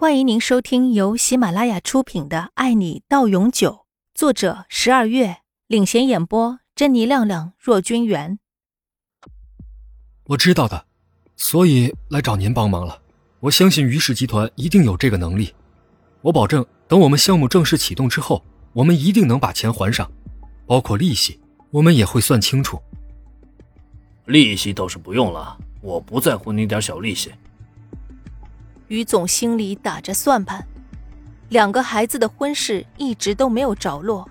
欢迎您收听由喜马拉雅出品的《爱你到永久》，作者十二月领衔演播，珍妮、亮亮、若君元。我知道的，所以来找您帮忙了。我相信于氏集团一定有这个能力，我保证，等我们项目正式启动之后，我们一定能把钱还上，包括利息，我们也会算清楚。利息倒是不用了，我不在乎那点小利息。于总心里打着算盘，两个孩子的婚事一直都没有着落，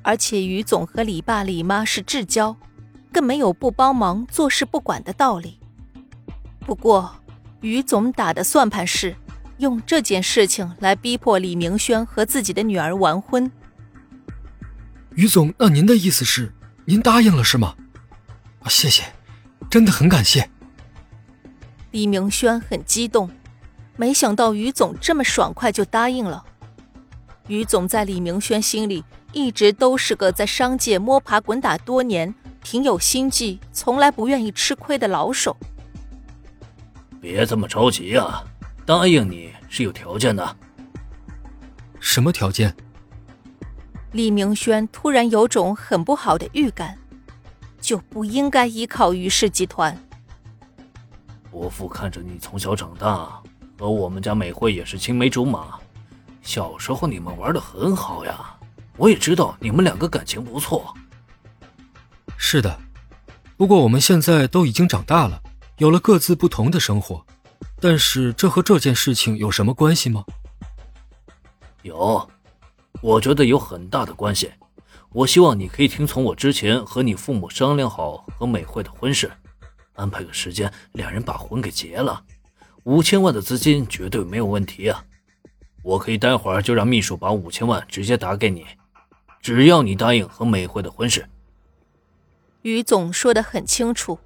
而且于总和李爸李妈是至交，更没有不帮忙坐视不管的道理。不过，于总打的算盘是用这件事情来逼迫李明轩和自己的女儿完婚。于总，那您的意思是，您答应了是吗？啊，谢谢，真的很感谢。李明轩很激动。没想到于总这么爽快就答应了。于总在李明轩心里一直都是个在商界摸爬滚打多年、挺有心计、从来不愿意吃亏的老手。别这么着急啊，答应你是有条件的。什么条件？李明轩突然有种很不好的预感，就不应该依靠于氏集团。伯父看着你从小长大。和我们家美惠也是青梅竹马，小时候你们玩的很好呀。我也知道你们两个感情不错。是的，不过我们现在都已经长大了，有了各自不同的生活。但是这和这件事情有什么关系吗？有，我觉得有很大的关系。我希望你可以听从我之前和你父母商量好和美惠的婚事，安排个时间，两人把婚给结了。五千万的资金绝对没有问题啊！我可以待会儿就让秘书把五千万直接打给你，只要你答应和美惠的婚事。于总说的很清楚，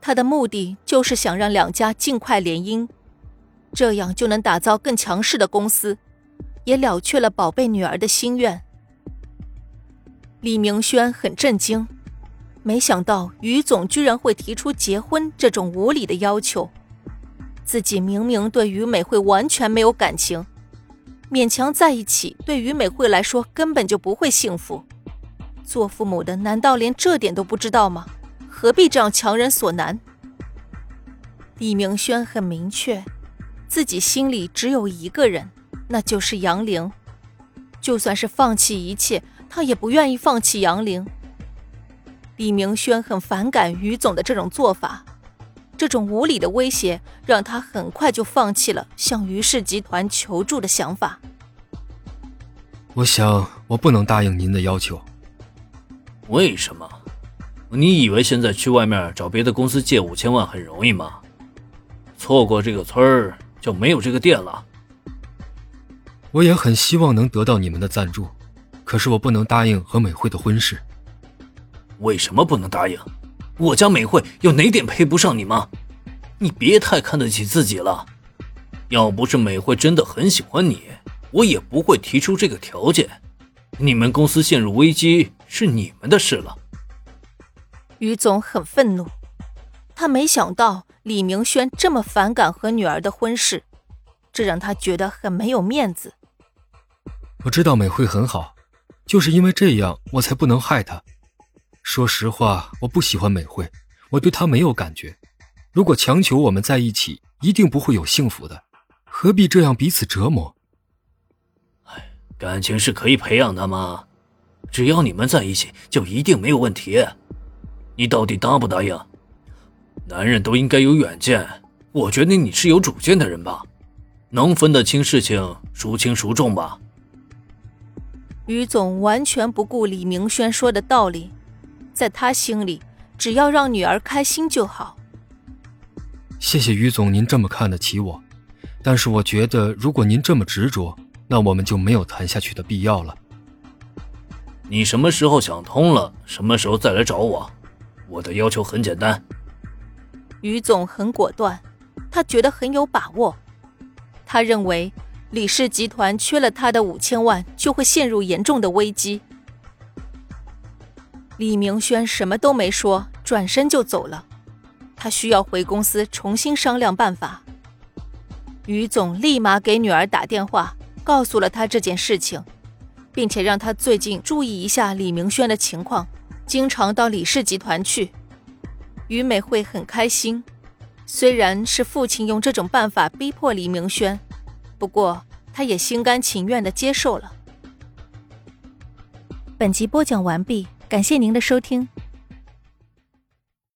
他的目的就是想让两家尽快联姻，这样就能打造更强势的公司，也了却了宝贝女儿的心愿。李明轩很震惊，没想到于总居然会提出结婚这种无理的要求。自己明明对于美惠完全没有感情，勉强在一起，对于美惠来说根本就不会幸福。做父母的难道连这点都不知道吗？何必这样强人所难？李明轩很明确，自己心里只有一个人，那就是杨玲。就算是放弃一切，他也不愿意放弃杨玲。李明轩很反感于总的这种做法。这种无理的威胁让他很快就放弃了向于氏集团求助的想法。我想，我不能答应您的要求。为什么？你以为现在去外面找别的公司借五千万很容易吗？错过这个村儿就没有这个店了。我也很希望能得到你们的赞助，可是我不能答应和美惠的婚事。为什么不能答应？我家美惠有哪点配不上你吗？你别太看得起自己了。要不是美惠真的很喜欢你，我也不会提出这个条件。你们公司陷入危机是你们的事了。于总很愤怒，他没想到李明轩这么反感和女儿的婚事，这让他觉得很没有面子。我知道美惠很好，就是因为这样，我才不能害她。说实话，我不喜欢美惠，我对她没有感觉。如果强求我们在一起，一定不会有幸福的，何必这样彼此折磨？哎，感情是可以培养的嘛？只要你们在一起，就一定没有问题。你到底答不答应？男人都应该有远见，我觉得你是有主见的人吧，能分得清事情，孰轻孰重吧？于总完全不顾李明轩说的道理。在他心里，只要让女儿开心就好。谢谢于总，您这么看得起我，但是我觉得，如果您这么执着，那我们就没有谈下去的必要了。你什么时候想通了，什么时候再来找我。我的要求很简单。于总很果断，他觉得很有把握。他认为李氏集团缺了他的五千万，就会陷入严重的危机。李明轩什么都没说，转身就走了。他需要回公司重新商量办法。于总立马给女儿打电话，告诉了她这件事情，并且让她最近注意一下李明轩的情况，经常到李氏集团去。于美惠很开心，虽然是父亲用这种办法逼迫李明轩，不过她也心甘情愿地接受了。本集播讲完毕，感谢您的收听。